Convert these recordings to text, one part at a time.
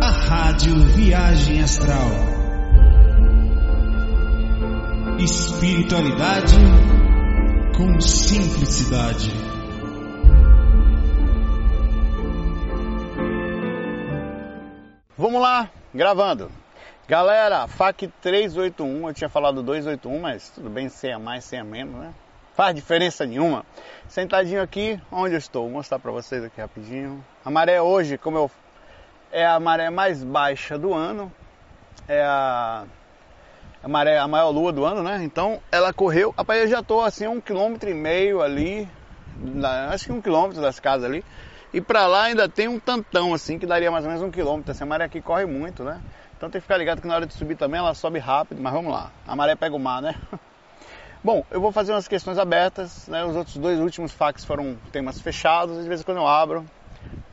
a Rádio Viagem Astral. Espiritualidade com simplicidade. Vamos lá, gravando. Galera, FAC 381, eu tinha falado 281, mas tudo bem, sem a mais, sem a menos, né? Faz diferença nenhuma. Sentadinho aqui, onde eu estou, vou mostrar para vocês aqui rapidinho. A maré hoje, como eu é a maré mais baixa do ano, é a, a maré a maior lua do ano, né? Então ela correu, rapaz, eu já estou assim um quilômetro e meio ali, acho que um quilômetro das casas ali. E para lá ainda tem um tantão assim que daria mais ou menos um quilômetro. Essa maré aqui corre muito, né? Então tem que ficar ligado que na hora de subir também ela sobe rápido, mas vamos lá. A maré pega o mar, né? Bom, eu vou fazer umas questões abertas, né? Os outros dois últimos fax foram temas fechados, de vez em quando eu abro.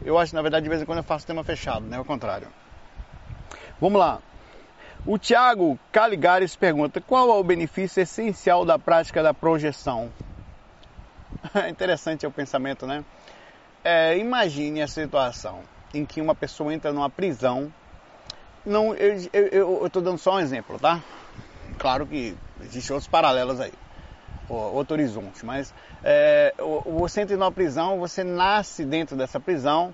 Eu acho, na verdade, de vez em quando eu faço tema fechado, né? Ao contrário. Vamos lá. O Tiago Caligares pergunta: qual é o benefício essencial da prática da projeção? Interessante é o pensamento, né? É, imagine a situação em que uma pessoa entra numa prisão não, eu estou dando só um exemplo, tá? Claro que existem outros paralelos aí, outro horizonte, mas é, você entra numa prisão, você nasce dentro dessa prisão,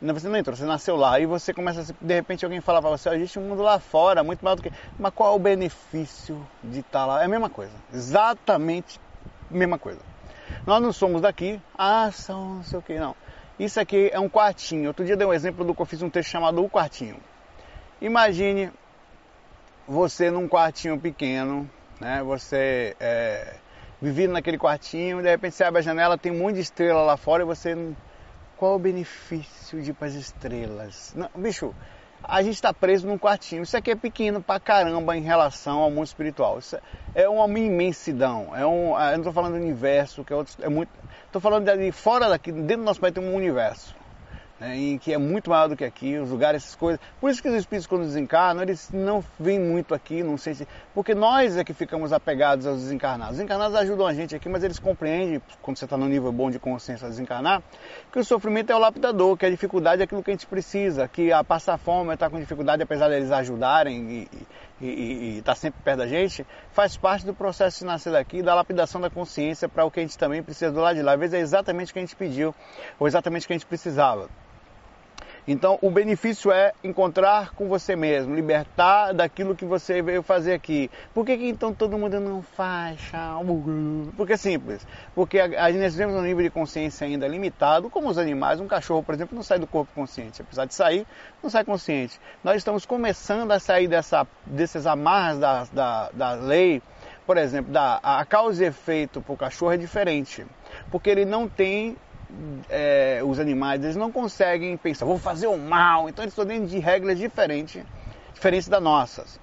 você não entrou, você nasceu lá, e você começa, a, de repente alguém fala para você, existe um mundo lá fora, muito maior do que... Mas qual é o benefício de estar tá lá? É a mesma coisa, exatamente a mesma coisa. Nós não somos daqui, ah, são não sei o que, não. Isso aqui é um quartinho. Outro dia dei um exemplo do que eu fiz um texto chamado O Quartinho. Imagine você num quartinho pequeno, né? Você é, vivendo naquele quartinho, de repente você abre a janela, tem um monte de estrela lá fora e você qual o benefício de ir para as estrelas? Não, bicho, a gente está preso num quartinho. Isso aqui é pequeno pra caramba em relação ao mundo espiritual. Isso é uma imensidão. É um, eu não estou falando do universo, que é, outro, é muito. Estou falando de fora daqui, dentro do nosso país tem um universo né, em que é muito maior do que aqui, os lugares, essas coisas. Por isso que os espíritos quando desencarnam, eles não vêm muito aqui, não sei se... Porque nós é que ficamos apegados aos desencarnados. Os desencarnados ajudam a gente aqui, mas eles compreendem, quando você está no nível bom de consciência a desencarnar, que o sofrimento é o lapidador, que a dificuldade é aquilo que a gente precisa, que a passar fome, estar com dificuldade, apesar deles ajudarem e estar tá sempre perto da gente, faz parte do processo de nascer daqui, da lapidação da consciência para o que a gente também precisa do lado de lá. Às vezes é exatamente o que a gente pediu, ou exatamente o que a gente precisava. Então, o benefício é encontrar com você mesmo, libertar daquilo que você veio fazer aqui. Por que, que então todo mundo não faz? Porque é simples. Porque gente vivemos um nível de consciência ainda limitado, como os animais. Um cachorro, por exemplo, não sai do corpo consciente. Apesar de sair, não sai consciente. Nós estamos começando a sair dessa, desses amarras da, da, da lei. Por exemplo, da, a causa e efeito para o cachorro é diferente. Porque ele não tem é, os animais eles não conseguem pensar, vou fazer o mal, então eles estão dentro de regras diferentes, diferentes das nossas.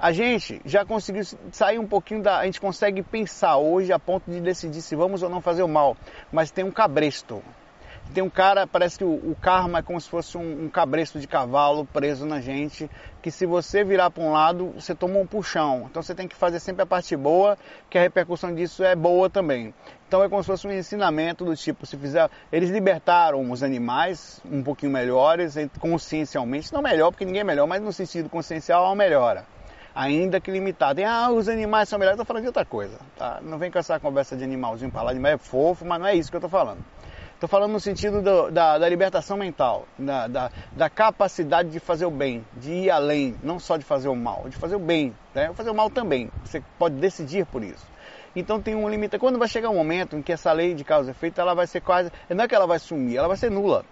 A gente já conseguiu sair um pouquinho da. A gente consegue pensar hoje a ponto de decidir se vamos ou não fazer o mal, mas tem um cabresto. Tem um cara, parece que o, o karma é como se fosse um, um cabresto de cavalo preso na gente, que se você virar para um lado, você toma um puxão. Então você tem que fazer sempre a parte boa, que a repercussão disso é boa também. Então é como se fosse um ensinamento do tipo, se fizer, eles libertaram os animais um pouquinho melhores, consciencialmente, não melhor, porque ninguém é melhor, mas no sentido consciencial há uma melhora. Ainda que limitada. ah, os animais são melhores, eu estou falando de outra coisa. Tá? Não vem com essa conversa de animalzinho para lá, de é fofo, mas não é isso que eu estou falando. Estou falando no sentido do, da, da, libertação mental, da, da, da, capacidade de fazer o bem, de ir além, não só de fazer o mal, de fazer o bem, né? fazer o mal também. Você pode decidir por isso. Então tem um limite. Quando vai chegar um momento em que essa lei de causa e efeito ela vai ser quase. Não é que ela vai sumir, ela vai ser nula.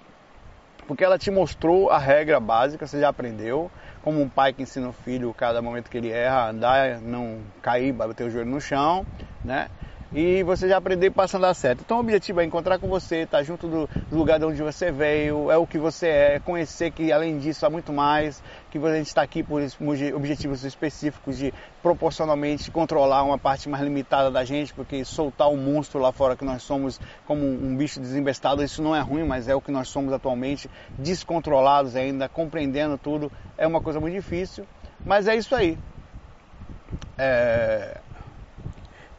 Porque ela te mostrou a regra básica, você já aprendeu, como um pai que ensina o filho cada momento que ele erra, andar, não cair, bater o joelho no chão, né? E você já aprender passando a certo. Então o objetivo é encontrar com você, estar tá junto do, lugar de onde você veio, é o que você é, conhecer que além disso há muito mais, que a gente está aqui por objetivos específicos de proporcionalmente controlar uma parte mais limitada da gente, porque soltar o monstro lá fora que nós somos como um bicho desembestado, isso não é ruim, mas é o que nós somos atualmente, descontrolados ainda, compreendendo tudo, é uma coisa muito difícil, mas é isso aí. É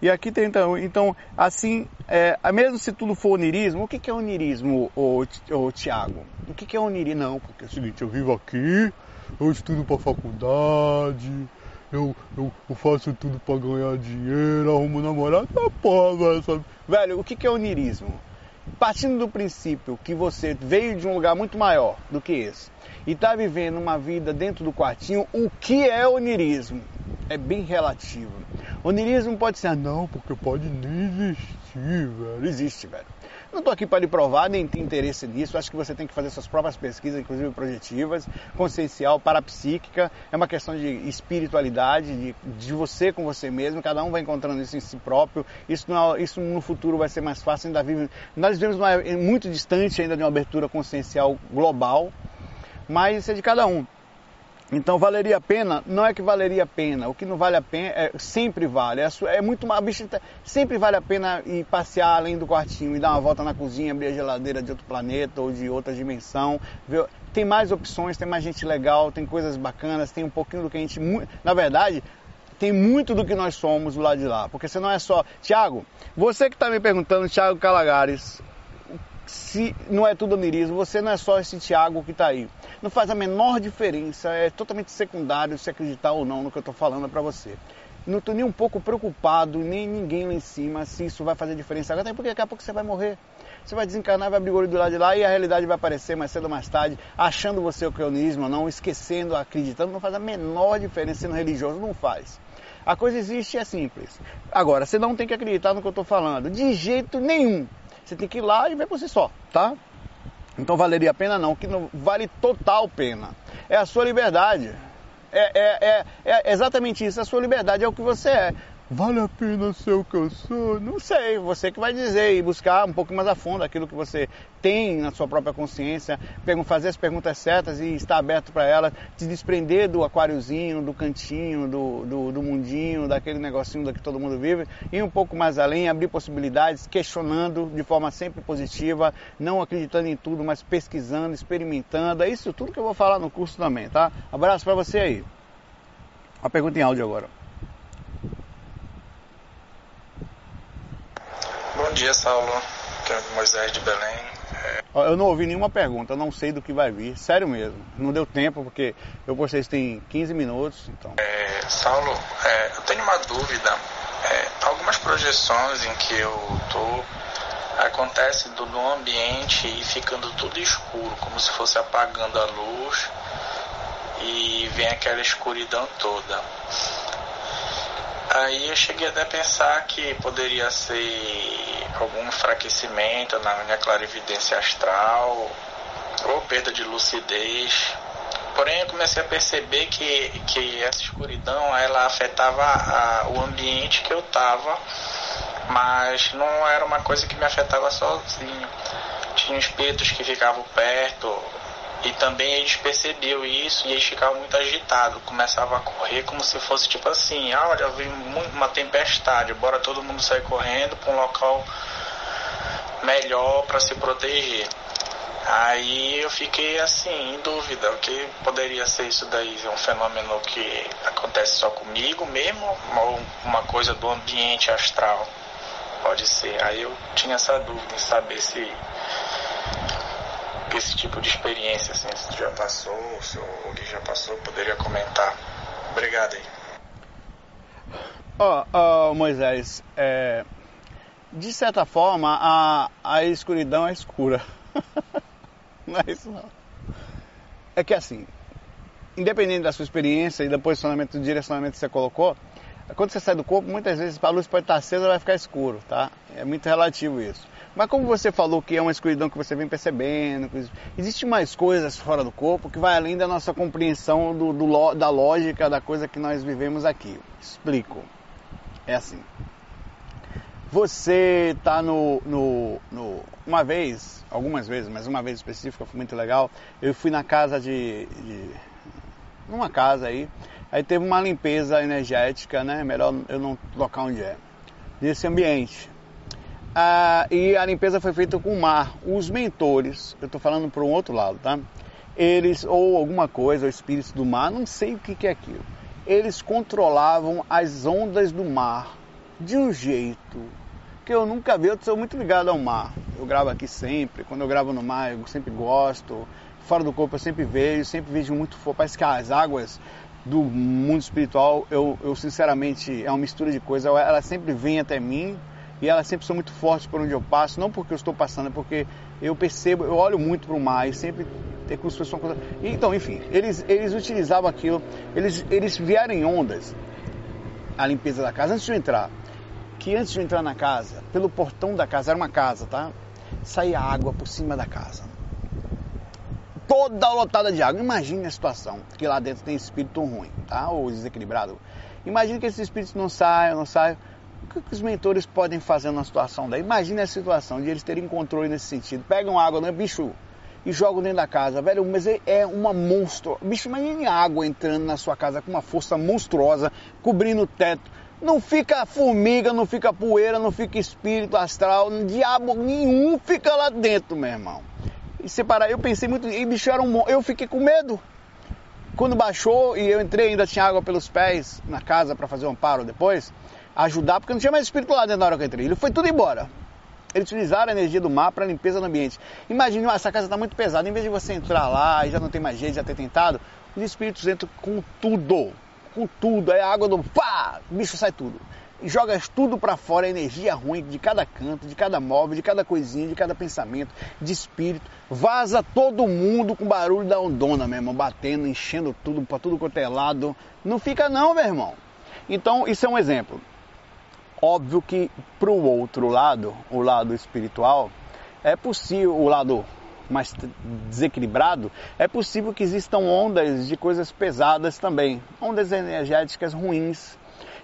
E aqui tem então, então assim, é, mesmo se tudo for onirismo, o que, que é onirismo, ô, ô, Tiago? O que, que é onirismo? Não, porque é o seguinte, eu vivo aqui, eu estudo para faculdade, eu, eu, eu, faço tudo para ganhar dinheiro, arrumo namorado, tá porra, velho. Velho, o que, que é onirismo? Partindo do princípio que você veio de um lugar muito maior do que esse e está vivendo uma vida dentro do quartinho, o que é onirismo? É bem relativo. Onirismo pode ser, ah, não, porque pode nem existir, velho. Existe, velho. Não estou aqui para lhe provar, nem ter interesse nisso. Acho que você tem que fazer suas próprias pesquisas, inclusive projetivas, consciencial, parapsíquica. É uma questão de espiritualidade, de, de você com você mesmo. Cada um vai encontrando isso em si próprio. Isso, não, é, isso no futuro vai ser mais fácil. Ainda vive, nós vivemos uma, muito distante ainda de uma abertura consciencial global, mas isso é de cada um. Então valeria a pena? Não é que valeria a pena. O que não vale a pena é, sempre vale. É, é muito uma bicha sempre vale a pena ir passear além do quartinho e dar uma volta na cozinha, abrir a geladeira de outro planeta ou de outra dimensão. Ver, tem mais opções, tem mais gente legal, tem coisas bacanas, tem um pouquinho do que a gente, na verdade, tem muito do que nós somos do lado de lá. Porque você não é só. Tiago, você que está me perguntando, Tiago Calagares, se não é tudo onirismo, você não é só esse Tiago que está aí não faz a menor diferença, é totalmente secundário se acreditar ou não no que eu estou falando para você. Não estou nem um pouco preocupado, nem ninguém lá em cima, se isso vai fazer diferença agora, até porque daqui a pouco você vai morrer. Você vai desencarnar, vai abrir o olho do lado de lá e a realidade vai aparecer mais cedo ou mais tarde, achando você o crionismo ou não, esquecendo, acreditando, não faz a menor diferença sendo religioso, não faz. A coisa existe e é simples. Agora, você não tem que acreditar no que eu estou falando, de jeito nenhum. Você tem que ir lá e ver por si só, tá? Então valeria a pena não, que não vale total pena. É a sua liberdade. É, é, é, é exatamente isso, a sua liberdade é o que você é. Vale a pena ser o que eu sou? Não sei, você que vai dizer e buscar um pouco mais a fundo aquilo que você tem na sua própria consciência, fazer as perguntas certas e estar aberto para elas, se desprender do aquáriozinho, do cantinho, do, do, do mundinho, daquele negocinho da que todo mundo vive, ir um pouco mais além, abrir possibilidades, questionando de forma sempre positiva, não acreditando em tudo, mas pesquisando, experimentando. É isso tudo que eu vou falar no curso também, tá? Abraço para você aí. Uma pergunta em áudio agora. Bom dia, Saulo. Aqui é Moisés de Belém. Eu não ouvi nenhuma pergunta, eu não sei do que vai vir, sério mesmo. Não deu tempo porque eu postei isso tem 15 minutos. Então. É, Saulo, é, eu tenho uma dúvida. É, algumas projeções em que eu tô acontece do, no ambiente e ficando tudo escuro, como se fosse apagando a luz e vem aquela escuridão toda. Aí eu cheguei até a pensar que poderia ser algum enfraquecimento na minha clarividência astral ou perda de lucidez. Porém, eu comecei a perceber que, que essa escuridão ela afetava a, o ambiente que eu estava, mas não era uma coisa que me afetava sozinho. Tinha espíritos que ficavam perto, e também eles percebiam isso e eles ficavam muito agitados, começavam a correr como se fosse tipo assim, ah, olha, vem uma tempestade, bora todo mundo sair correndo para um local melhor para se proteger. Aí eu fiquei assim, em dúvida, o que poderia ser isso daí? É um fenômeno que acontece só comigo mesmo ou uma coisa do ambiente astral? Pode ser. Aí eu tinha essa dúvida em saber se esse tipo de experiência, assim, se já passou, se alguém já passou, poderia comentar. Obrigado aí. Ó, oh, oh, Moisés, é, de certa forma a, a escuridão é escura. não é isso não. É que assim, independente da sua experiência e do posicionamento, do direcionamento que você colocou, quando você sai do corpo, muitas vezes a luz pode estar acesa vai ficar escuro, tá? É muito relativo isso. Mas como você falou que é uma escuridão que você vem percebendo, existe mais coisas fora do corpo que vai além da nossa compreensão do, do, da lógica da coisa que nós vivemos aqui. Explico. É assim. Você está no, no, no, Uma vez, algumas vezes, mas uma vez específica foi muito legal. Eu fui na casa de. de numa casa aí. Aí teve uma limpeza energética, né? Melhor eu não colocar onde é. Nesse ambiente. Ah, e a limpeza foi feita com o mar. Os mentores, eu estou falando para um outro lado, tá? Eles, ou alguma coisa, o espírito do mar, não sei o que, que é aquilo. Eles controlavam as ondas do mar de um jeito que eu nunca vi. Eu sou muito ligado ao mar. Eu gravo aqui sempre. Quando eu gravo no mar, eu sempre gosto. Fora do corpo, eu sempre vejo. Sempre vejo muito. Parece que as águas do mundo espiritual, eu, eu sinceramente, é uma mistura de coisas. Ela sempre vem até mim e ela sempre são muito forte por onde eu passo. Não porque eu estou passando, é porque eu percebo, eu olho muito para o mar e sempre é como se fosse uma coisa. Então, enfim, eles, eles utilizavam aquilo, eles, eles vieram em ondas a limpeza da casa antes de eu entrar que antes de entrar na casa, pelo portão da casa, era uma casa, tá? Saía água por cima da casa. Toda lotada de água. Imagine a situação, que lá dentro tem espírito ruim, tá? Ou desequilibrado. Imagine que esses espíritos não saiam, não saiam. O que os mentores podem fazer numa situação daí? Imagine a situação de eles terem controle nesse sentido. Pegam água, né, bicho? E jogam dentro da casa, velho. Mas é, é uma monstro. Bicho, imagine água entrando na sua casa com uma força monstruosa, cobrindo o teto não fica formiga, não fica poeira, não fica espírito astral, diabo nenhum fica lá dentro, meu irmão. E separar, eu pensei muito, e bicho era um eu fiquei com medo. Quando baixou e eu entrei, ainda tinha água pelos pés na casa para fazer um amparo depois, ajudar, porque não tinha mais espírito lá dentro na hora que eu entrei. Ele foi tudo embora. Eles utilizaram a energia do mar para limpeza do ambiente. Imagine, essa casa está muito pesada, em vez de você entrar lá e já não tem mais jeito, já ter tentado, os espíritos entram com tudo com tudo, aí a água do pá, bicho sai tudo. E joga tudo para fora, a energia ruim de cada canto, de cada móvel, de cada coisinha, de cada pensamento, de espírito. Vaza todo mundo com barulho da ondona, meu irmão, batendo, enchendo tudo para tudo quanto é lado. Não fica não, meu irmão. Então, isso é um exemplo. Óbvio que para o outro lado, o lado espiritual, é possível, o lado mais desequilibrado, é possível que existam ondas de coisas pesadas também, ondas energéticas ruins,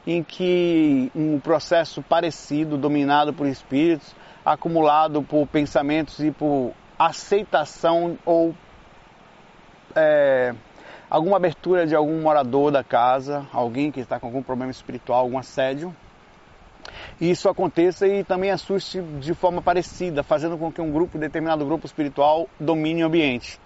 em que um processo parecido, dominado por espíritos, acumulado por pensamentos e por aceitação ou é, alguma abertura de algum morador da casa, alguém que está com algum problema espiritual, algum assédio, isso aconteça e também assuste de forma parecida, fazendo com que um grupo, determinado grupo espiritual, domine o ambiente.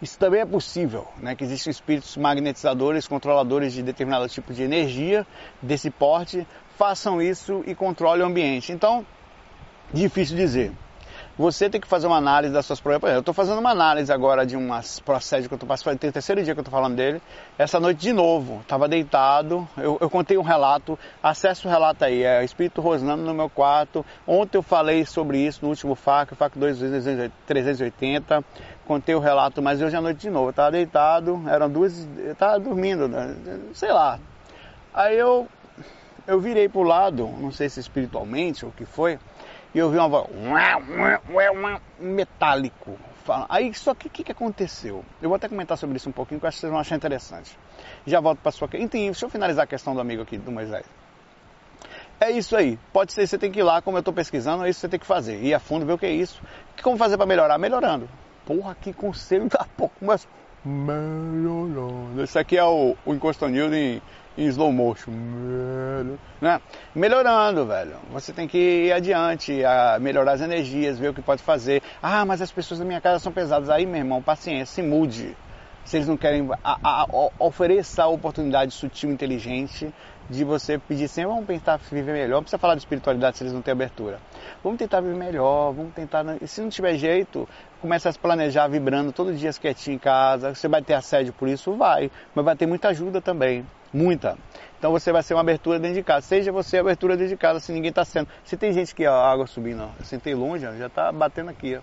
Isso também é possível, né? que existem espíritos magnetizadores, controladores de determinado tipo de energia desse porte, façam isso e controlem o ambiente. Então, difícil dizer você tem que fazer uma análise das suas próprias. Eu estou fazendo uma análise agora de um processo que eu estou passando, tem o terceiro dia que eu estou falando dele. Essa noite de novo, estava deitado, eu, eu, contei um relato, acesse o relato aí, é Espírito Rosnando no meu quarto. Ontem eu falei sobre isso no último FAC, FAC 380, contei o relato, mas hoje à noite de novo, estava deitado, eram duas, estava dormindo, né? sei lá. Aí eu, eu virei para o lado, não sei se espiritualmente ou o que foi, e eu vi uma voz metálico. Aí, só que o que, que aconteceu? Eu vou até comentar sobre isso um pouquinho, que eu acho que vocês vão achar interessante. Já volto para sua questão. Deixa eu finalizar a questão do amigo aqui, do Moisés. É isso aí. Pode ser, você tem que ir lá, como eu estou pesquisando, é isso que você tem que fazer. Ir a fundo, ver o que é isso. Como fazer para melhorar? Melhorando. Porra, que conselho da pouco, mas Esse aqui é o, o Encosto News em em slow motion, né? Melhorando, velho. Você tem que ir adiante, a melhorar as energias, ver o que pode fazer. Ah, mas as pessoas da minha casa são pesadas. Aí, meu irmão, paciência, se mude. Se eles não querem, a, a, a, ofereça a oportunidade sutil, inteligente de você pedir sempre, vamos tentar viver melhor. Não precisa falar de espiritualidade se eles não têm abertura. Vamos tentar viver melhor, vamos tentar. E se não tiver jeito, começa a se planejar vibrando todo dia quietinho em casa. Você vai ter assédio por isso? Vai. Mas vai ter muita ajuda também muita. Então você vai ser uma abertura dentro de casa. Seja você abertura dentro de casa, se ninguém está sendo. Se tem gente que a água subindo, ó, eu sentei longe, ó, já está batendo aqui. Ó.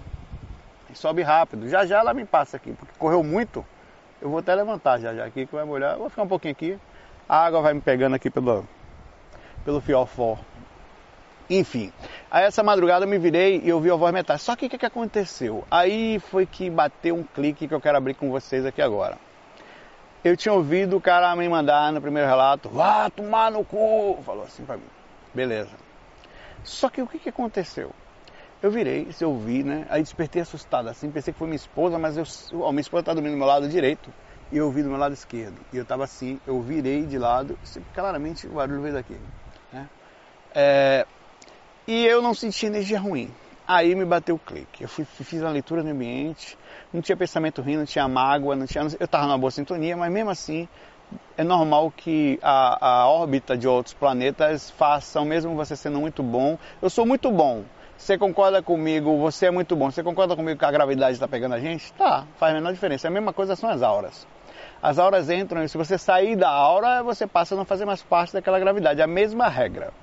E sobe rápido. Já já ela me passa aqui, porque correu muito. Eu vou até levantar já já aqui, que vai molhar. Eu vou ficar um pouquinho aqui. A água vai me pegando aqui pelo, pelo fiofó. Enfim, aí essa madrugada eu me virei e ouvi a voz metálica. Só que o que, que aconteceu? Aí foi que bateu um clique que eu quero abrir com vocês aqui agora eu tinha ouvido o cara me mandar no primeiro relato, vá tomar no cu, falou assim pra mim. Beleza. Só que o que, que aconteceu? Eu virei, se eu vi, né? Aí despertei assustado assim, pensei que foi minha esposa, mas eu, ó, minha esposa tá dormindo do meu lado direito e eu vi do meu lado esquerdo. E eu tava assim, eu virei de lado, claramente o barulho veio daqui. Né? É, e eu não senti energia ruim. Aí me bateu o clique. Eu fui, fiz a leitura no ambiente, não tinha pensamento ruim, não tinha mágoa, não tinha. Eu estava numa boa sintonia, mas mesmo assim é normal que a, a órbita de outros planetas façam, mesmo você sendo muito bom. Eu sou muito bom. Você concorda comigo? Você é muito bom. Você concorda comigo que a gravidade está pegando a gente? Tá, faz a menor diferença. A mesma coisa são as auras. As auras entram e se você sair da aura, você passa a não fazer mais parte daquela gravidade. É a mesma regra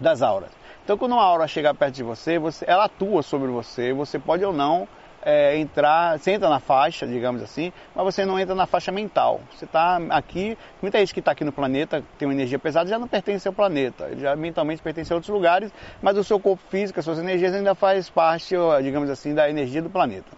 das auras. Então, quando uma aura chega perto de você, você ela atua sobre você. Você pode ou não é, entrar, você entra na faixa, digamos assim, mas você não entra na faixa mental. Você está aqui, muita gente que está aqui no planeta tem uma energia pesada já não pertence ao planeta, já mentalmente pertence a outros lugares, mas o seu corpo físico, as suas energias ainda faz parte, digamos assim, da energia do planeta.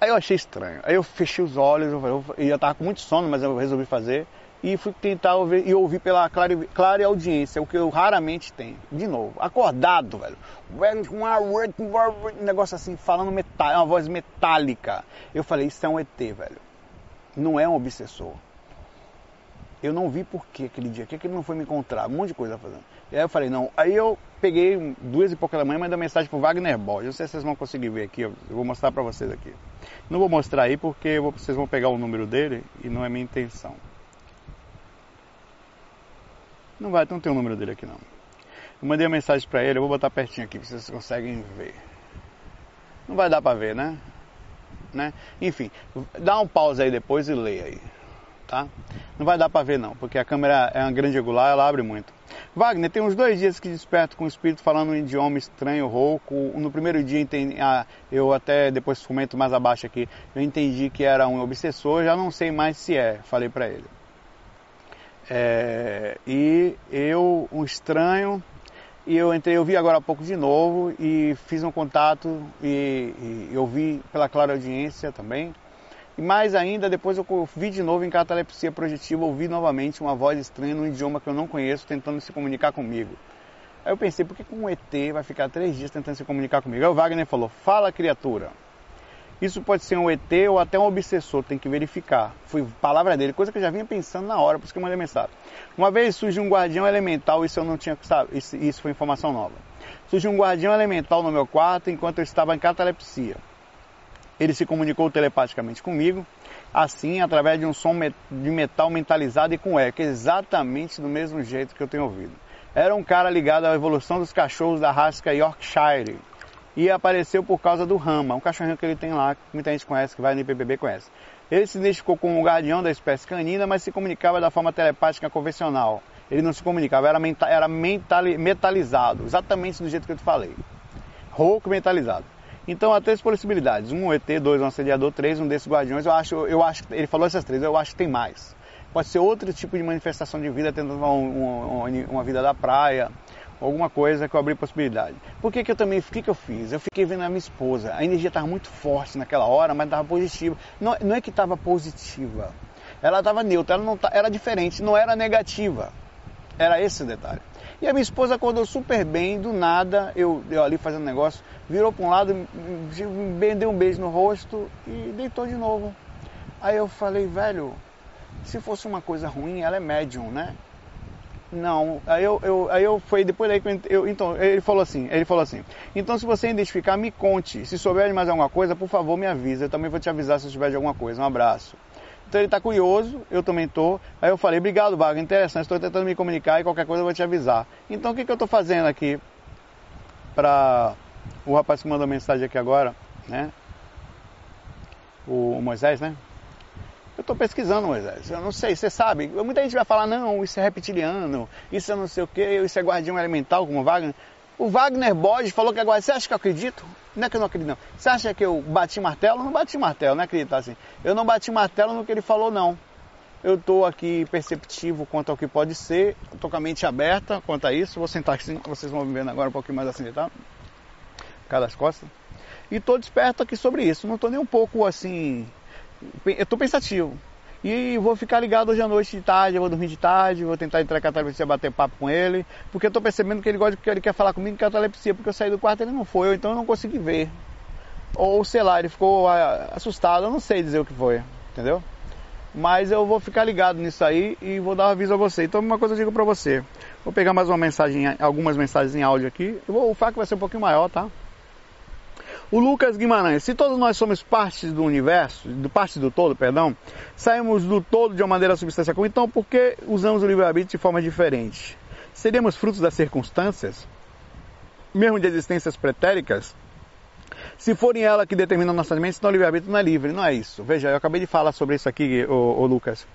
Aí eu achei estranho, aí eu fechei os olhos, eu, eu, eu estava com muito sono, mas eu resolvi fazer e fui tentar ouvir, e ouvir pela clara, clara audiência, o que eu raramente tenho. De novo, acordado, velho. Um negócio assim, falando metal, uma voz metálica. Eu falei, isso é um ET, velho. Não é um obsessor. Eu não vi por que aquele dia, que, que ele não foi me encontrar, um monte de coisa fazendo. E aí eu falei, não. Aí eu peguei duas e pouca da manhã, mandei mensagem pro Wagner Borges. Não sei se vocês vão conseguir ver aqui, eu vou mostrar para vocês aqui. Não vou mostrar aí porque vocês vão pegar o número dele e não é minha intenção. Não vai, não tem o número dele aqui não. Eu mandei uma mensagem para ele, eu vou botar pertinho aqui, vocês conseguem ver. Não vai dar para ver, né? né? Enfim, dá um pause aí depois e lê aí, tá? Não vai dar para ver não, porque a câmera é uma grande angular, ela abre muito. Wagner, tem uns dois dias que desperto com o espírito falando um idioma estranho, rouco. No primeiro dia ah, eu até depois comento mais abaixo aqui, eu entendi que era um obsessor, já não sei mais se é, falei para ele. É, e eu, um estranho, e eu entrei, eu vi agora há pouco de novo e fiz um contato e, e eu vi pela clara audiência também. E mais ainda, depois eu vi de novo em catalepsia projetiva, ouvi novamente uma voz estranha num idioma que eu não conheço tentando se comunicar comigo. Aí eu pensei, por que um ET vai ficar três dias tentando se comunicar comigo? Aí o Wagner falou, fala criatura. Isso pode ser um ET ou até um obsessor, tem que verificar. Foi palavra dele, coisa que eu já vinha pensando na hora, por isso que eu mandei mensagem. Uma vez surgiu um guardião elemental, isso eu não tinha, sabe, isso, isso foi informação nova. Surgiu um guardião elemental no meu quarto enquanto eu estava em catalepsia. Ele se comunicou telepaticamente comigo, assim, através de um som de metal mentalizado e com eco, exatamente do mesmo jeito que eu tenho ouvido. Era um cara ligado à evolução dos cachorros da raça Yorkshire, e apareceu por causa do Rama, um cachorrinho que ele tem lá, que muita gente conhece, que vai no IPBB conhece. Ele se identificou como o guardião da espécie canina, mas se comunicava da forma telepática convencional. Ele não se comunicava, era, menta, era mentali, metalizado, exatamente do jeito que eu te falei. Rouco metalizado. Então há três possibilidades. Um ET, dois um assediador, três um desses guardiões. Eu acho, eu acho, ele falou essas três, eu acho que tem mais. Pode ser outro tipo de manifestação de vida, tentando uma, uma, uma vida da praia, alguma coisa que eu abri possibilidade. Por que, que eu também, o que, que eu fiz? Eu fiquei vendo a minha esposa, a energia estava muito forte naquela hora, mas estava positiva. Não, não é que estava positiva, ela estava neutra, ela não era diferente, não era negativa. Era esse o detalhe. E a minha esposa acordou super bem, do nada, eu, eu ali fazendo negócio, virou para um lado, me deu um beijo no rosto e deitou de novo. Aí eu falei, velho, se fosse uma coisa ruim, ela é médium, né? Não, aí eu, eu, aí eu foi depois daí que eu, então ele falou assim, ele falou assim, então se você identificar, me conte, se souber de mais alguma coisa, por favor me avisa, eu também vou te avisar se souber de alguma coisa, um abraço. Então ele está curioso, eu também estou. Aí eu falei, obrigado, Vaga, interessante, estou tentando me comunicar e qualquer coisa eu vou te avisar. Então o que, que eu estou fazendo aqui para o rapaz que mandou mensagem aqui agora, né? O Moisés, né? Eu estou pesquisando, Moisés. Eu não sei, você sabe. Muita gente vai falar, não, isso é reptiliano, isso é não sei o que, isso é guardião elemental, como Wagner. O Wagner Borges falou que agora, você acha que eu acredito? Não é que eu não acredito, não. Você acha que eu bati martelo? Não bati martelo, não é acreditar assim. Eu não bati martelo no que ele falou, não. Eu estou aqui perceptivo quanto ao que pode ser, estou com a mente aberta quanto a isso. Vou sentar assim, vocês vão me vendo agora um pouquinho mais assim, tá? Cada das costas. E estou desperto aqui sobre isso. Não estou nem um pouco assim eu estou pensativo. E vou ficar ligado hoje à noite de tarde, vou dormir de tarde, vou tentar entrar em catalepsia, bater papo com ele, porque eu estou percebendo que ele gosta que ele quer falar comigo em catalepsia, porque eu saí do quarto e ele não foi, ou então eu não consegui ver. Ou sei lá, ele ficou ah, assustado, eu não sei dizer o que foi, entendeu? Mas eu vou ficar ligado nisso aí e vou dar um aviso a você. Então uma coisa eu digo para você. Vou pegar mais uma mensagem, algumas mensagens em áudio aqui. Eu vou, o FAQ vai ser um pouquinho maior, tá? O Lucas Guimarães, se todos nós somos parte do universo, do parte do todo, perdão, saímos do todo de uma maneira substancial então por que usamos o livre-arbítrio de forma diferente? Seríamos frutos das circunstâncias? Mesmo de existências pretéricas? Se forem ela que determinam nossas mentes, então o livre-arbítrio não é livre, não é isso. Veja, eu acabei de falar sobre isso aqui, ô, ô Lucas.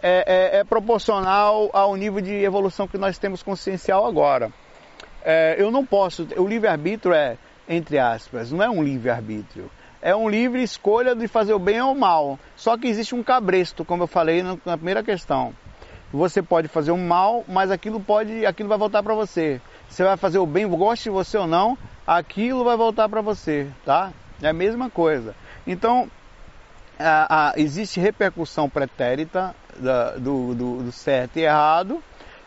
É, é, é, proporcional ao nível de evolução que nós temos consciencial agora. É, eu não posso, o livre-arbítrio é entre aspas, não é um livre-arbítrio. É um livre escolha de fazer o bem ou o mal. Só que existe um cabresto, como eu falei na primeira questão. Você pode fazer o mal, mas aquilo pode, aquilo vai voltar para você. Você vai fazer o bem, goste você ou não, aquilo vai voltar para você, tá? É a mesma coisa. Então, a, a, existe repercussão pretérita da, do, do, do certo e errado,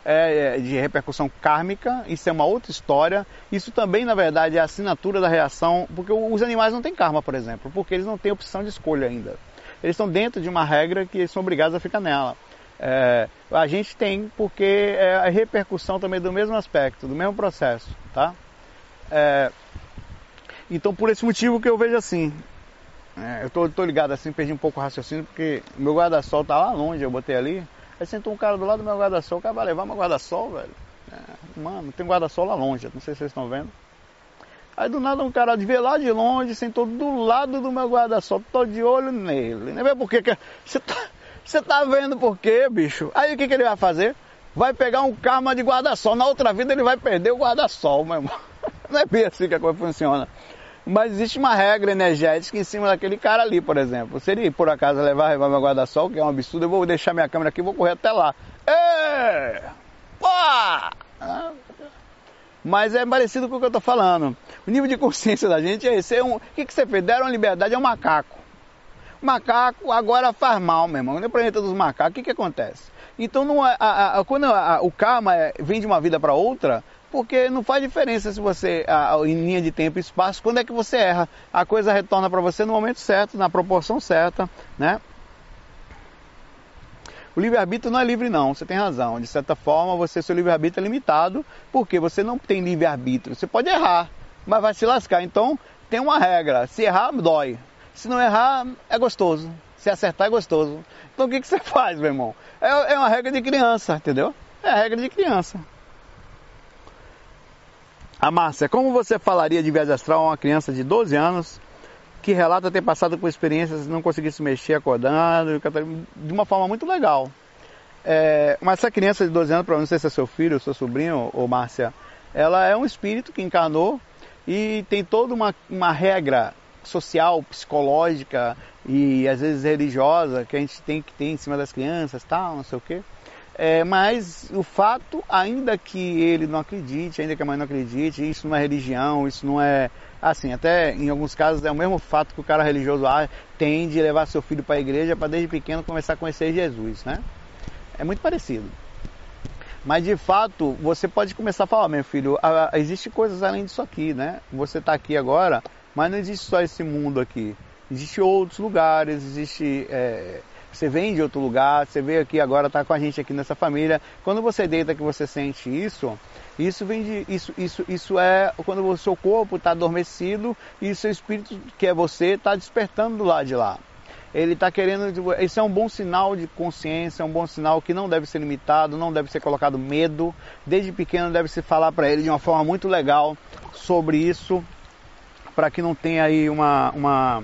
é, é, de repercussão kármica, isso é uma outra história. Isso também, na verdade, é a assinatura da reação, porque os animais não têm karma, por exemplo, porque eles não têm opção de escolha ainda. Eles estão dentro de uma regra que eles são obrigados a ficar nela. É, a gente tem porque é a repercussão também do mesmo aspecto, do mesmo processo, tá? É, então, por esse motivo que eu vejo assim, é, eu tô, tô, ligado assim, perdi um pouco o raciocínio, porque meu guarda-sol tá lá longe, eu botei ali, Aí sentou um cara do lado do meu guarda-sol, o cara vai levar meu guarda-sol, velho. É, mano, tem guarda-sol lá longe, não sei se vocês estão vendo. Aí do nada um cara de ver lá de longe, sentou do lado do meu guarda-sol, tô de olho nele. Nem vê por? Você tá, tá vendo por quê, bicho? Aí o que, que ele vai fazer? Vai pegar um karma de guarda-sol. Na outra vida ele vai perder o guarda-sol, meu irmão. Não é bem assim que a coisa funciona. Mas existe uma regra energética em cima daquele cara ali, por exemplo. Se ele por acaso levar, levar meu guarda-sol, que é um absurdo, eu vou deixar minha câmera aqui e vou correr até lá. Pá! Mas é parecido com o que eu estou falando. O nível de consciência da gente é esse. É um, o que, que você fez? Deram liberdade ao macaco. Macaco agora faz mal, meu irmão. No planeta dos macacos, o que, que acontece? Então, não é, a, a, quando a, o karma é, vem de uma vida para outra, porque não faz diferença se você, em linha de tempo e espaço, quando é que você erra. A coisa retorna para você no momento certo, na proporção certa, né? O livre-arbítrio não é livre não, você tem razão. De certa forma, você seu livre-arbítrio é limitado, porque você não tem livre-arbítrio. Você pode errar, mas vai se lascar. Então, tem uma regra. Se errar, dói. Se não errar, é gostoso. Se acertar, é gostoso. Então, o que, que você faz, meu irmão? É, é uma regra de criança, entendeu? É a regra de criança. A Márcia, como você falaria de viagem astral a uma criança de 12 anos que relata ter passado por experiências não conseguir se mexer acordando, de uma forma muito legal. É, mas essa criança de 12 anos, para não sei se é seu filho, seu sobrinho, ou Márcia, ela é um espírito que encarnou e tem toda uma, uma regra social, psicológica e às vezes religiosa que a gente tem que ter em cima das crianças, tal, não sei o quê. É, mas o fato, ainda que ele não acredite, ainda que a mãe não acredite, isso não é religião, isso não é. Assim, até em alguns casos é o mesmo fato que o cara religioso ah, tem de levar seu filho para a igreja para desde pequeno começar a conhecer Jesus, né? É muito parecido. Mas de fato, você pode começar a falar, meu filho, existe coisas além disso aqui, né? Você está aqui agora, mas não existe só esse mundo aqui. Existem outros lugares, existe. É, você vem de outro lugar, você veio aqui agora, está com a gente aqui nessa família. Quando você deita que você sente isso, isso vem de. Isso, isso, isso é quando o seu corpo está adormecido e o seu espírito, que é você, está despertando do lado de lá. Ele está querendo. Isso é um bom sinal de consciência, é um bom sinal que não deve ser limitado, não deve ser colocado medo. Desde pequeno deve se falar para ele de uma forma muito legal sobre isso, para que não tenha aí uma, uma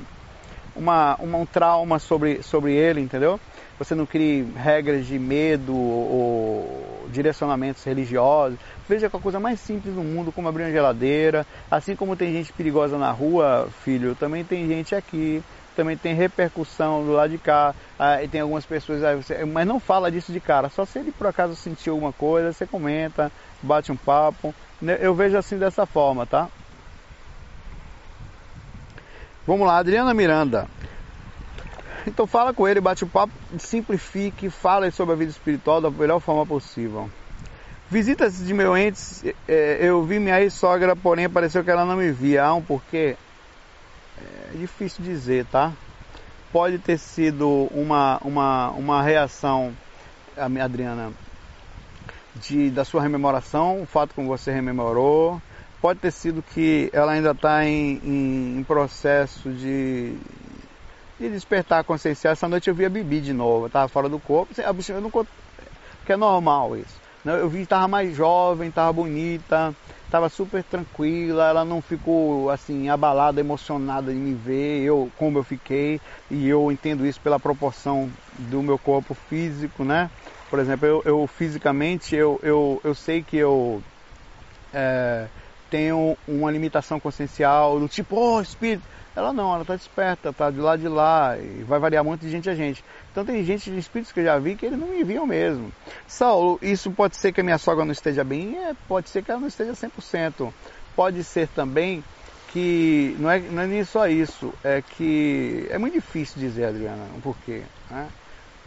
uma, uma, um trauma sobre, sobre ele, entendeu? Você não crie regras de medo ou direcionamentos religiosos. Veja com a coisa mais simples do mundo, como abrir uma geladeira. Assim como tem gente perigosa na rua, filho, também tem gente aqui. Também tem repercussão do lado de cá. Ah, e tem algumas pessoas, ah, você, mas não fala disso de cara. Só se ele por acaso sentiu alguma coisa, você comenta, bate um papo. Eu vejo assim dessa forma, tá? Vamos lá, Adriana Miranda. Então fala com ele, bate o papo, simplifique, fala sobre a vida espiritual da melhor forma possível. Visitas de meu entes, é, eu vi minha ex-sogra, porém pareceu que ela não me via. Há um porquê? É difícil dizer, tá? Pode ter sido uma, uma, uma reação, Adriana, de, da sua rememoração, o fato como você rememorou, pode ter sido que ela ainda está em, em, em, processo de, de despertar consciencial. Essa noite eu vi a Bibi de novo, estava fora do corpo, a bichinha não que é normal isso. Eu vi que estava mais jovem, estava bonita, estava super tranquila, ela não ficou assim abalada, emocionada de me ver, eu como eu fiquei, e eu entendo isso pela proporção do meu corpo físico, né? Por exemplo, eu, eu fisicamente eu, eu, eu sei que eu é, tenho uma limitação consciencial do tipo, oh espírito, ela não, ela está desperta, está de lá de lá, e vai variar muito de gente a gente. Então tem gente de espíritos que eu já vi que eles não me viam mesmo. Saulo, isso pode ser que a minha sogra não esteja bem, é, pode ser que ela não esteja 100%. Pode ser também que, não é, não é nem só isso, é que é muito difícil dizer, Adriana, o porquê. Né?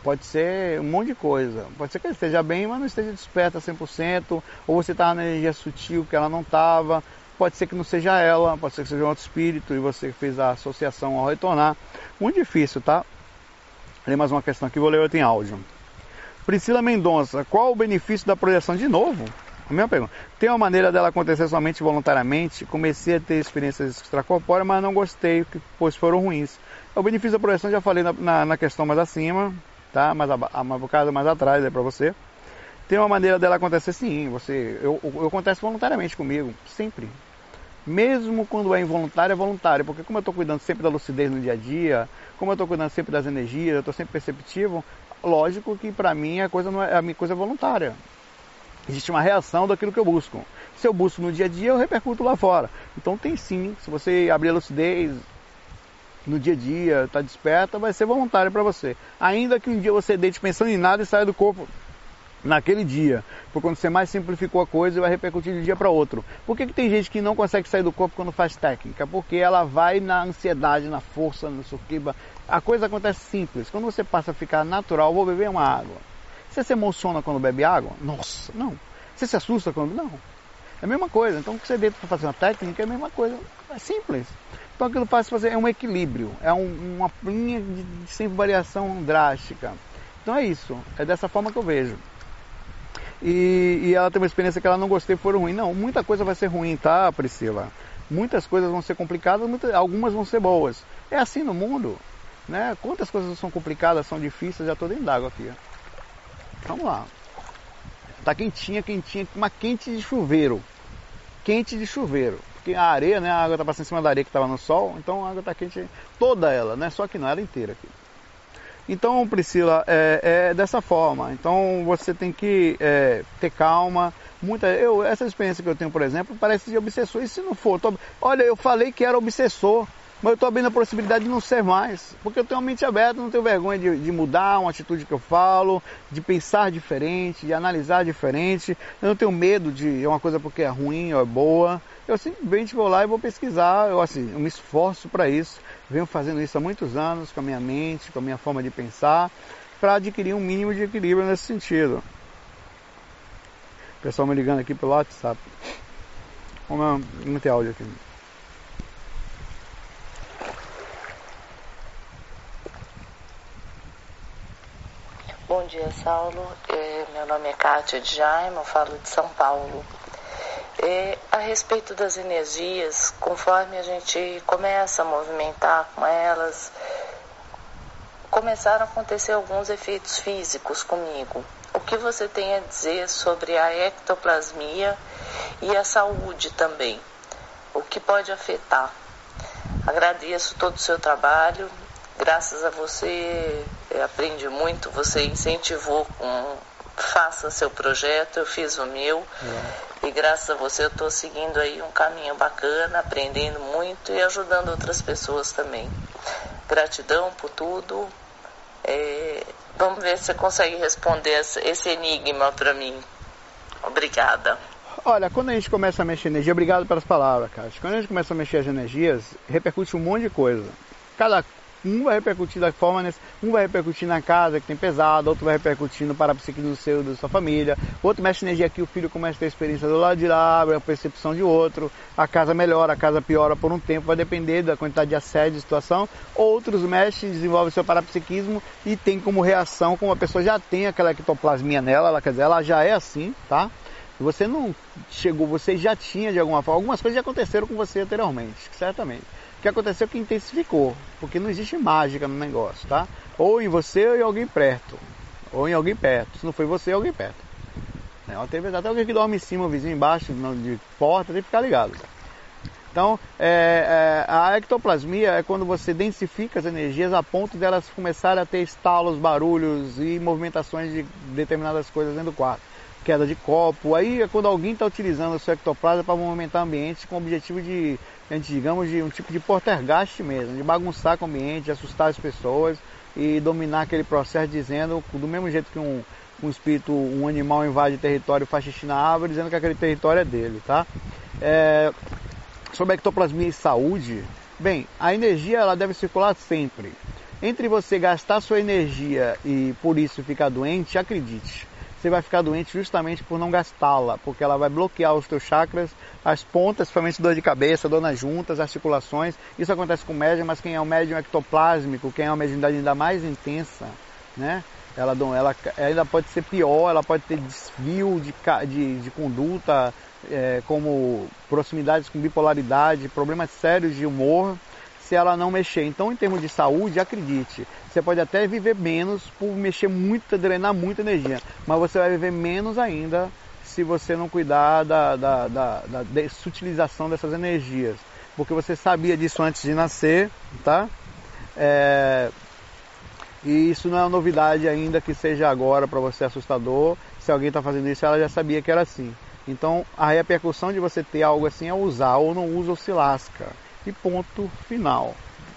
Pode ser um monte de coisa. Pode ser que ela esteja bem, mas não esteja desperta 100%, ou você está na energia sutil que ela não estava. Pode ser que não seja ela, pode ser que seja um outro espírito e você fez a associação ao retornar. Muito difícil, tá? Tem mais uma questão aqui, vou ler outra em áudio. Priscila Mendonça, qual o benefício da projeção? De novo, a mesma pergunta. Tem uma maneira dela acontecer somente voluntariamente? Comecei a ter experiências extracorpóreas, mas não gostei, pois foram ruins. O benefício da projeção já falei na, na, na questão mais acima, tá? Mais, a, bocado mais atrás é para você. Tem uma maneira dela acontecer sim, você, eu, eu, eu acontece voluntariamente comigo, sempre mesmo quando é involuntário, é voluntário, porque como eu estou cuidando sempre da lucidez no dia a dia, como eu estou cuidando sempre das energias, eu estou sempre perceptivo, lógico que para mim a coisa não é a minha coisa é voluntária. Existe uma reação daquilo que eu busco. Se eu busco no dia a dia, eu repercuto lá fora. Então tem sim, se você abrir a lucidez no dia a dia, está desperta, vai ser voluntário para você. Ainda que um dia você deite pensando em nada e saia do corpo naquele dia. Porque quando você mais simplificou a coisa, vai repercutir de um dia para outro. Por que, que tem gente que não consegue sair do corpo quando faz técnica? Porque ela vai na ansiedade, na força, no suquiba. A coisa acontece simples. Quando você passa a ficar natural, vou beber uma água. Você se emociona quando bebe água? Nossa, não. Você se assusta quando. Não. É a mesma coisa. Então, o que você deita para fazer uma técnica é a mesma coisa. É simples. Então, aquilo faz fazer é um equilíbrio. É um, uma linha de, de sempre variação drástica. Então, é isso. É dessa forma que eu vejo e, e ela tem uma experiência que ela não gostei foram ruim. Não, muita coisa vai ser ruim, tá, Priscila? Muitas coisas vão ser complicadas, muitas, algumas vão ser boas. É assim no mundo, né? Quantas coisas são complicadas, são difíceis, já estou dentro d'água aqui. Vamos lá. Tá quentinha, quentinha, uma quente de chuveiro. Quente de chuveiro. Porque a areia, né? A água tá passando em cima da areia que estava no sol, então a água tá quente toda ela, né? Só que não, ela inteira aqui. Então, Priscila, é, é dessa forma. Então, você tem que é, ter calma. Muita, eu, essa experiência que eu tenho, por exemplo, parece de obsessor. E se não for? Tô, olha, eu falei que era obsessor, mas eu estou abrindo a possibilidade de não ser mais. Porque eu tenho a mente aberta, não tenho vergonha de, de mudar uma atitude que eu falo, de pensar diferente, de analisar diferente. Eu não tenho medo de uma coisa porque é ruim ou é boa. Eu simplesmente vou lá e vou pesquisar. Eu, assim, eu me esforço para isso. Venho fazendo isso há muitos anos com a minha mente, com a minha forma de pensar, para adquirir um mínimo de equilíbrio nesse sentido. O pessoal me ligando aqui pelo WhatsApp. Vamos meter áudio aqui. Bom dia, Saulo. É, meu nome é Kátia de Jaime, eu falo de São Paulo. É, a respeito das energias, conforme a gente começa a movimentar com elas, começaram a acontecer alguns efeitos físicos comigo. O que você tem a dizer sobre a ectoplasmia e a saúde também? O que pode afetar? Agradeço todo o seu trabalho. Graças a você aprendi muito, você incentivou com faça seu projeto, eu fiz o meu. É. E graças a você eu estou seguindo aí um caminho bacana, aprendendo muito e ajudando outras pessoas também. Gratidão por tudo. É, vamos ver se você consegue responder esse enigma para mim. Obrigada. Olha, quando a gente começa a mexer energia, obrigado pelas palavras, cara. Quando a gente começa a mexer as energias, repercute um monte de coisa. Cada um vai repercutir da forma, um vai repercutir na casa que tem pesado, outro vai repercutir no parapsiquismo seu, da sua família, outro mexe energia aqui, o filho começa a ter experiência do lado de lá, a percepção de outro, a casa melhora, a casa piora por um tempo, vai depender da quantidade de assédio, situação, outros mexem, desenvolvem seu parapsiquismo e tem como reação, como a pessoa já tem aquela ectoplasmia nela, ela, quer dizer, ela já é assim, tá? você não chegou, você já tinha de alguma forma, algumas coisas já aconteceram com você anteriormente, certamente. O que aconteceu é que intensificou, porque não existe mágica no negócio, tá? Ou em você ou em alguém perto. Ou em alguém perto. Se não foi você, é alguém perto. É, teve até alguém que dorme em cima, o vizinho embaixo, de porta, tem que ficar ligado. Então, é, é, a ectoplasmia é quando você densifica as energias a ponto delas começarem a ter estalos, barulhos e movimentações de determinadas coisas dentro do quarto. Queda de copo, aí é quando alguém está utilizando o seu ectoplasma para movimentar ambientes com o objetivo de, digamos, de um tipo de portergaste mesmo, de bagunçar com o ambiente, de assustar as pessoas e dominar aquele processo dizendo, do mesmo jeito que um, um espírito, um animal invade território e faz xixi na árvore, dizendo que aquele território é dele, tá? É, sobre ectoplasmia e saúde, bem, a energia ela deve circular sempre. Entre você gastar sua energia e por isso ficar doente, acredite, você vai ficar doente justamente por não gastá-la, porque ela vai bloquear os teus chakras, as pontas, principalmente dor de cabeça, dor nas juntas, articulações. Isso acontece com médium, mas quem é o médium ectoplásmico, quem é uma mediunidade ainda mais intensa, né? Ela, ela ainda pode ser pior, ela pode ter desvio de, de, de conduta, é, como proximidades com bipolaridade, problemas sérios de humor, se ela não mexer. Então, em termos de saúde, acredite, você pode até viver menos por mexer muito, drenar muita energia, mas você vai viver menos ainda se você não cuidar da, da, da, da desutilização dessas energias. Porque você sabia disso antes de nascer, tá? É, e isso não é uma novidade ainda que seja agora para você assustador. Se alguém está fazendo isso, ela já sabia que era assim. Então a repercussão de você ter algo assim é usar, ou não usa ou se lasca. E ponto final.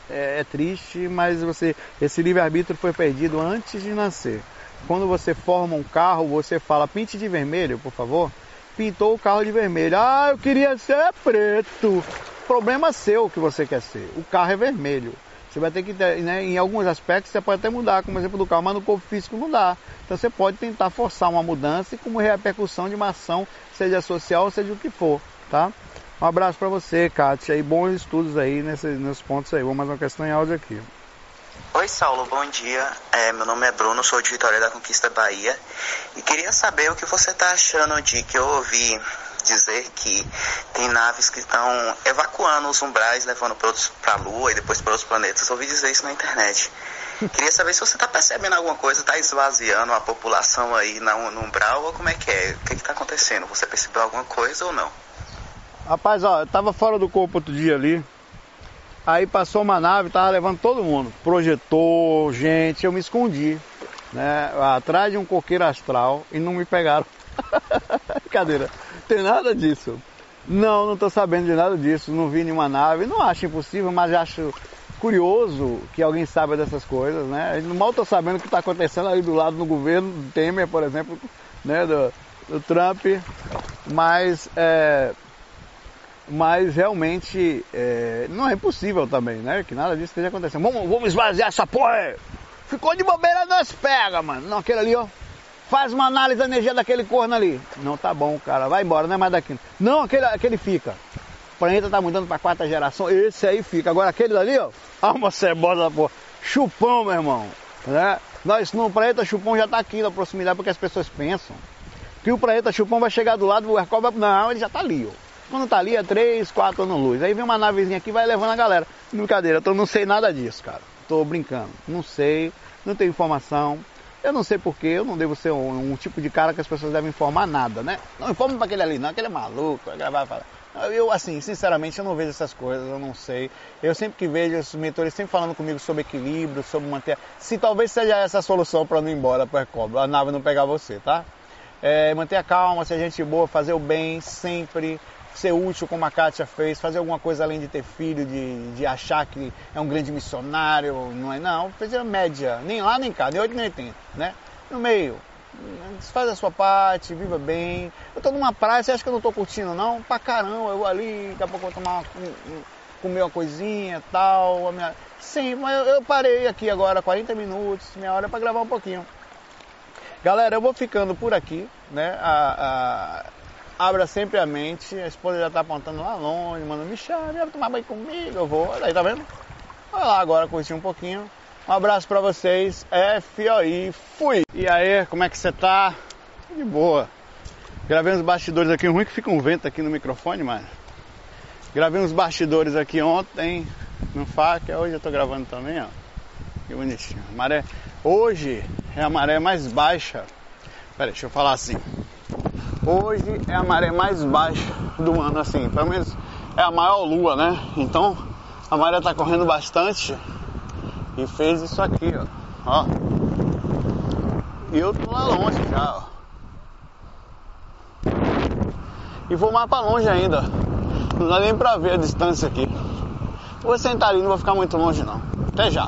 É, é triste, mas você esse livre-arbítrio foi perdido antes de nascer. Quando você forma um carro, você fala pinte de vermelho, por favor. Pintou o carro de vermelho. Ah, eu queria ser preto. Problema seu que você quer ser. O carro é vermelho. Você vai ter que, né, em alguns aspectos, você pode até mudar, como exemplo do carro, mas no corpo físico não dá. Então você pode tentar forçar uma mudança e como repercussão de uma ação, seja social seja o que for, tá? Um abraço para você, Kátia, e bons estudos aí nesses, nesses pontos aí. Vou mais uma questão em áudio aqui. Oi, Saulo, bom dia. É, meu nome é Bruno, sou de Vitória da Conquista Bahia. E queria saber o que você está achando de que eu ouvi dizer que tem naves que estão evacuando os umbrais, levando para a Lua e depois para outros planetas. Eu ouvi dizer isso na internet. Queria saber se você está percebendo alguma coisa, está esvaziando a população aí no umbral ou como é que é? O que está acontecendo? Você percebeu alguma coisa ou não? Rapaz, ó, eu tava fora do corpo outro dia ali. Aí passou uma nave, tava levando todo mundo. Projetor, gente, eu me escondi, né? Atrás de um coqueiro astral e não me pegaram. Brincadeira tem nada disso. Não, não estou sabendo de nada disso. Não vi nenhuma nave. Não acho impossível, mas acho curioso que alguém saiba dessas coisas, né? Mal estou sabendo o que está acontecendo ali do lado no governo do Temer, por exemplo, né? Do, do Trump. Mas, é, mas realmente é, não é impossível também, né? Que nada disso esteja acontecendo. Vamos, vamos esvaziar essa porra! Ficou de bobeira, nós pega, mano. Não, aquele ali, ó. Faz uma análise da energia daquele corno ali. Não, tá bom, cara, vai embora, não é mais daqui. Não, aquele, aquele fica. O planeta tá mudando pra quarta geração, esse aí fica. Agora aquele dali, ó, alma cebosa, pô. Chupão, meu irmão. Né? Nós, no planeta chupão já tá aqui na proximidade porque as pessoas pensam que o planeta chupão vai chegar do lado do Hercule, vai... não, ele já tá ali, ó. Quando tá ali é 3, 4 anos luz. Aí vem uma navezinha aqui vai levando a galera. Brincadeira, eu não sei nada disso, cara. Tô brincando. Não sei, não tenho informação. Eu não sei porquê, eu não devo ser um, um, tipo de cara que as pessoas devem informar nada, né? Não informa para aquele ali, não, aquele é maluco, vai falar. Eu, assim, sinceramente, eu não vejo essas coisas, eu não sei. Eu sempre que vejo esses mentores sempre falando comigo sobre equilíbrio, sobre manter. Se talvez seja essa a solução para não ir embora para a nave não pegar você, tá? É, manter a calma, ser gente boa, fazer o bem sempre, ser útil como a Kátia fez, fazer alguma coisa além de ter filho, de, de achar que é um grande missionário, não é não, fazer média, nem lá nem cá, nem 8 nem 80, né? No meio, faz a sua parte, viva bem. Eu tô numa praia, você acha que eu não tô curtindo não? Pra caramba, eu ali, daqui a pouco eu vou tomar uma, comer uma coisinha tal. Minha... Sim, mas eu, eu, parei aqui agora 40 minutos, minha hora para gravar um pouquinho. Galera, eu vou ficando por aqui, né? A, a abra sempre a mente. A esposa já está apontando lá longe, manda me chame, vai tomar banho comigo, eu vou. Olha aí, tá vendo? Vai lá agora curtir um pouquinho. Um abraço para vocês. FOI, fui! E aí, como é que você tá? De boa. Gravei uns bastidores aqui, ruim que fica um vento aqui no microfone, mano. Gravei uns bastidores aqui ontem no faca, hoje eu tô gravando também, ó. Que bonitinho. Maré. Hoje é a maré mais baixa. Pera, deixa eu falar assim. Hoje é a maré mais baixa do ano, assim. Pelo menos é a maior lua, né? Então a maré tá correndo bastante e fez isso aqui, ó. ó. E eu tô lá longe já, ó. E vou mais pra longe ainda. Não dá nem pra ver a distância aqui. Vou sentar ali, não vou ficar muito longe não. Até já.